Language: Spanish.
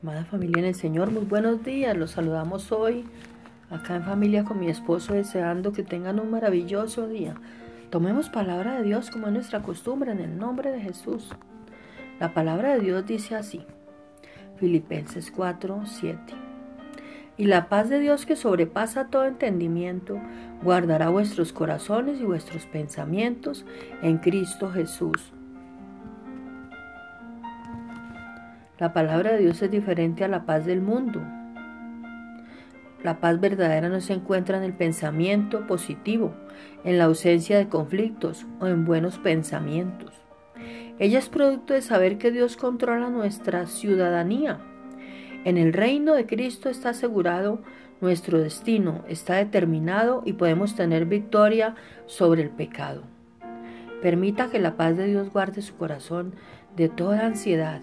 Amada familia en el Señor, muy buenos días. Los saludamos hoy acá en familia con mi esposo, deseando que tengan un maravilloso día. Tomemos palabra de Dios como es nuestra costumbre en el nombre de Jesús. La palabra de Dios dice así, Filipenses 4, 7. Y la paz de Dios que sobrepasa todo entendimiento, guardará vuestros corazones y vuestros pensamientos en Cristo Jesús. La palabra de Dios es diferente a la paz del mundo. La paz verdadera no se encuentra en el pensamiento positivo, en la ausencia de conflictos o en buenos pensamientos. Ella es producto de saber que Dios controla nuestra ciudadanía. En el reino de Cristo está asegurado nuestro destino, está determinado y podemos tener victoria sobre el pecado. Permita que la paz de Dios guarde su corazón de toda ansiedad